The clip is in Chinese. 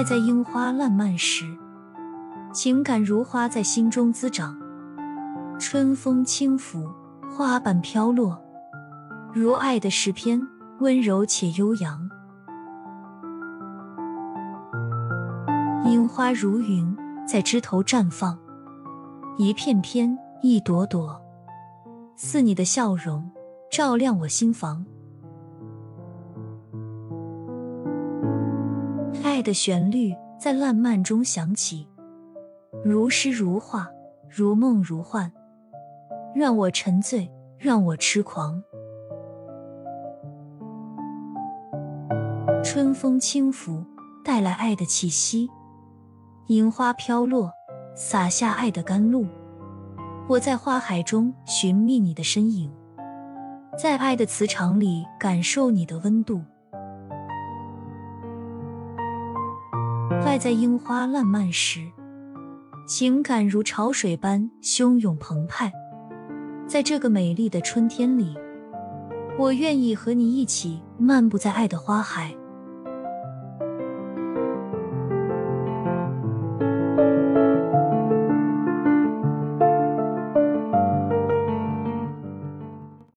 爱在樱花烂漫时，情感如花在心中滋长。春风轻拂，花瓣飘落，如爱的诗篇，温柔且悠扬。樱花如云，在枝头绽放，一片片，一朵朵，似你的笑容，照亮我心房。爱的旋律在烂漫中响起，如诗如画，如梦如幻，让我沉醉，让我痴狂。春风轻拂，带来爱的气息；樱花飘落，洒下爱的甘露。我在花海中寻觅你的身影，在爱的磁场里感受你的温度。爱在樱花烂漫时，情感如潮水般汹涌澎湃。在这个美丽的春天里，我愿意和你一起漫步在爱的花海。